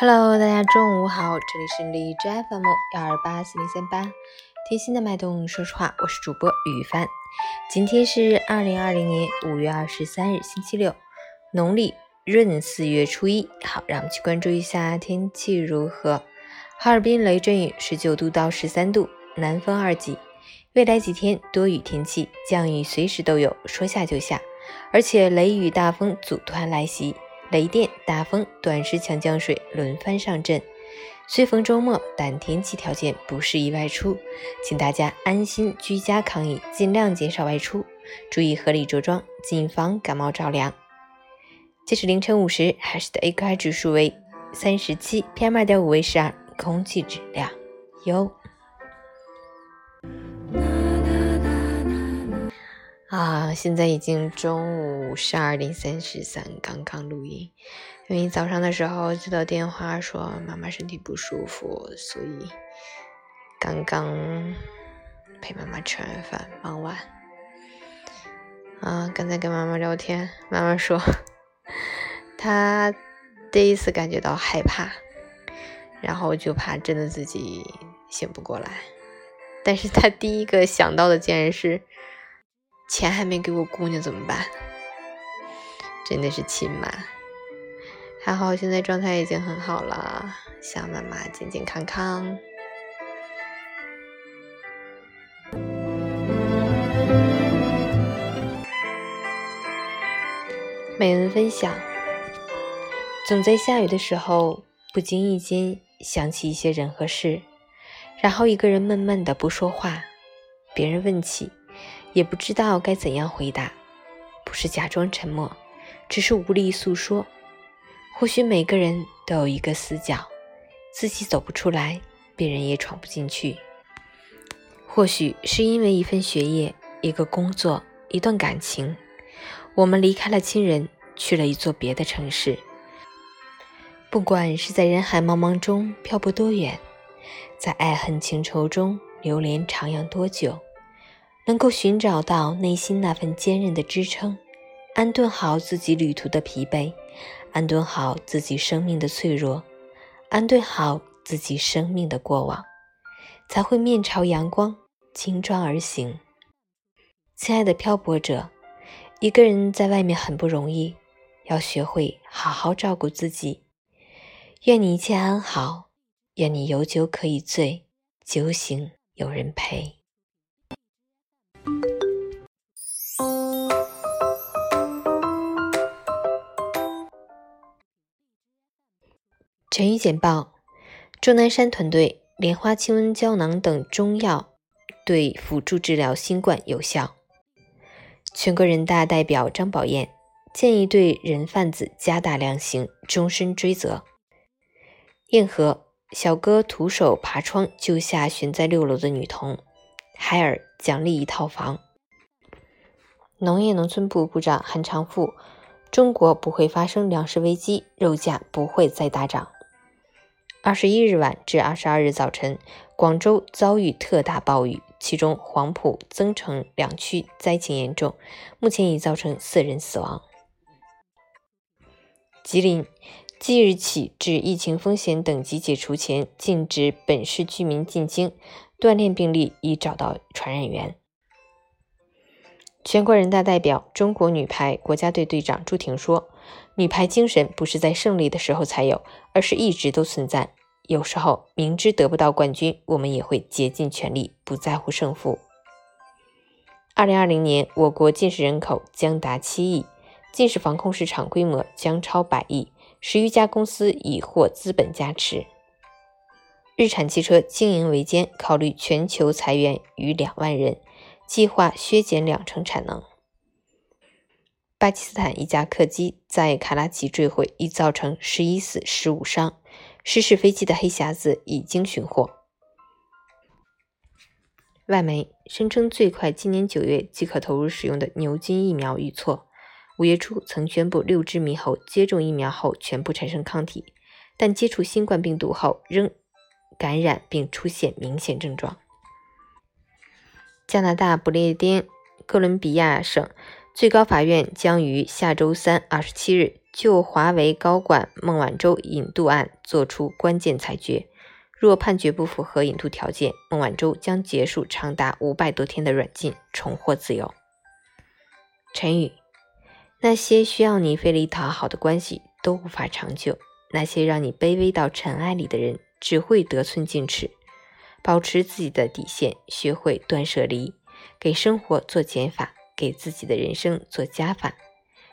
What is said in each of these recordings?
Hello，大家中午好，这里是荔枝 FM 幺二八四零三八，贴心的脉动说实话，我是主播雨帆。今天是二零二零年五月二十三日，星期六，农历闰四月初一。好，让我们去关注一下天气如何。哈尔滨雷阵雨，十九度到十三度，南风二级。未来几天多雨天气，降雨随时都有，说下就下，而且雷雨大风组团来袭。雷电、大风、短时强降水轮番上阵。虽逢周末，但天气条件不适宜外出，请大家安心居家抗疫，尽量减少外出，注意合理着装，谨防感冒着凉。截止凌晨五时，海市的 AQI 指数为三十七，PM 二点五为十二，空气质量优。啊，现在已经中午十二点三十三，刚刚录音。因为早上的时候接到电话说妈妈身体不舒服，所以刚刚陪妈妈吃完饭，忙完。啊，刚才跟妈妈聊天，妈妈说她第一次感觉到害怕，然后就怕真的自己醒不过来。但是她第一个想到的竟然是。钱还没给我姑娘怎么办？真的是亲妈，还好现在状态已经很好了，想妈妈健健康康。美文分享：总在下雨的时候，不经意间想起一些人和事，然后一个人闷闷的不说话，别人问起。也不知道该怎样回答，不是假装沉默，只是无力诉说。或许每个人都有一个死角，自己走不出来，别人也闯不进去。或许是因为一份学业、一个工作、一段感情，我们离开了亲人，去了一座别的城市。不管是在人海茫茫中漂泊多远，在爱恨情仇中流连徜徉多久。能够寻找到内心那份坚韧的支撑，安顿好自己旅途的疲惫，安顿好自己生命的脆弱，安顿好自己生命的过往，才会面朝阳光，轻装而行。亲爱的漂泊者，一个人在外面很不容易，要学会好好照顾自己。愿你一切安好，愿你有酒可以醉，酒醒有人陪。陈宇简报：钟南山团队莲花清瘟胶囊等中药对辅助治疗新冠有效。全国人大代表张宝燕建议对人贩子加大量刑，终身追责。硬核小哥徒手爬窗救下悬在六楼的女童，海尔奖励一套房。农业农村部部长韩长赋：中国不会发生粮食危机，肉价不会再大涨。二十一日晚至二十二日早晨，广州遭遇特大暴雨，其中黄埔、增城两区灾情严重，目前已造成四人死亡。吉林即日起至疫情风险等级解除前，禁止本市居民进京，锻炼病例已找到传染源。全国人大代表、中国女排国家队队长朱婷说。女排精神不是在胜利的时候才有，而是一直都存在。有时候明知得不到冠军，我们也会竭尽全力，不在乎胜负。二零二零年，我国近视人口将达七亿，近视防控市场规模将超百亿，十余家公司已获资本加持。日产汽车经营维艰，考虑全球裁员逾两万人，计划削减两成产能。巴基斯坦一架客机在卡拉奇坠毁，已造成十一死十五伤。失事飞机的黑匣子已经寻获。外媒声称，最快今年九月即可投入使用的牛津疫苗预错。五月初曾宣布，六只猕猴接种疫苗后全部产生抗体，但接触新冠病毒后仍感染并出现明显症状。加拿大不列颠哥伦比亚省。最高法院将于下周三二十七日就华为高管孟晚舟引渡案作出关键裁决。若判决不符合引渡条件，孟晚舟将结束长达五百多天的软禁，重获自由。陈宇：那些需要你费力讨好的关系都无法长久；那些让你卑微到尘埃里的人只会得寸进尺。保持自己的底线，学会断舍离，给生活做减法，给自己的人生做加法。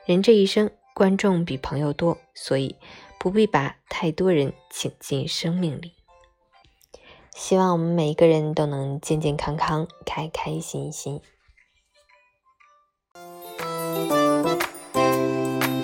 人这一生，观众比朋友多，所以不必把太多人请进生命里。希望我们每一个人都能健健康康、开开心心。